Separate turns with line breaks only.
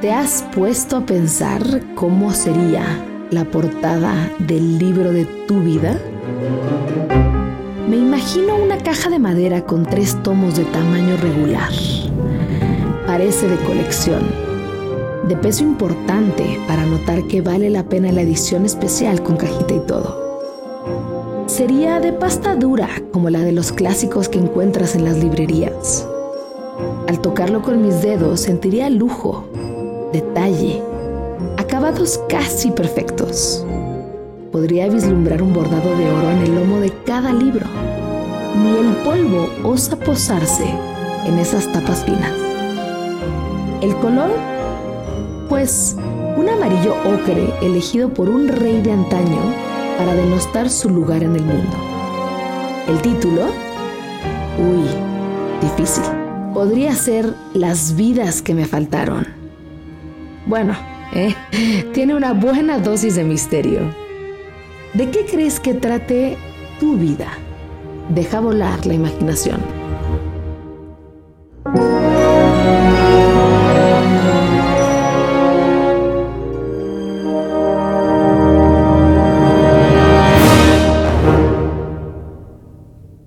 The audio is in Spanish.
¿Te has puesto a pensar cómo sería la portada del libro de tu vida? Me imagino una caja de madera con tres tomos de tamaño regular. Parece de colección, de peso importante para notar que vale la pena la edición especial con cajita y todo. Sería de pasta dura como la de los clásicos que encuentras en las librerías. Al tocarlo con mis dedos sentiría lujo detalle, acabados casi perfectos. Podría vislumbrar un bordado de oro en el lomo de cada libro. Ni el polvo osa posarse en esas tapas finas. ¿El color? Pues un amarillo ocre elegido por un rey de antaño para denostar su lugar en el mundo. ¿El título? Uy, difícil. Podría ser Las vidas que me faltaron bueno, ¿eh? tiene una buena dosis de misterio. ¿De qué crees que trate tu vida? Deja volar la imaginación.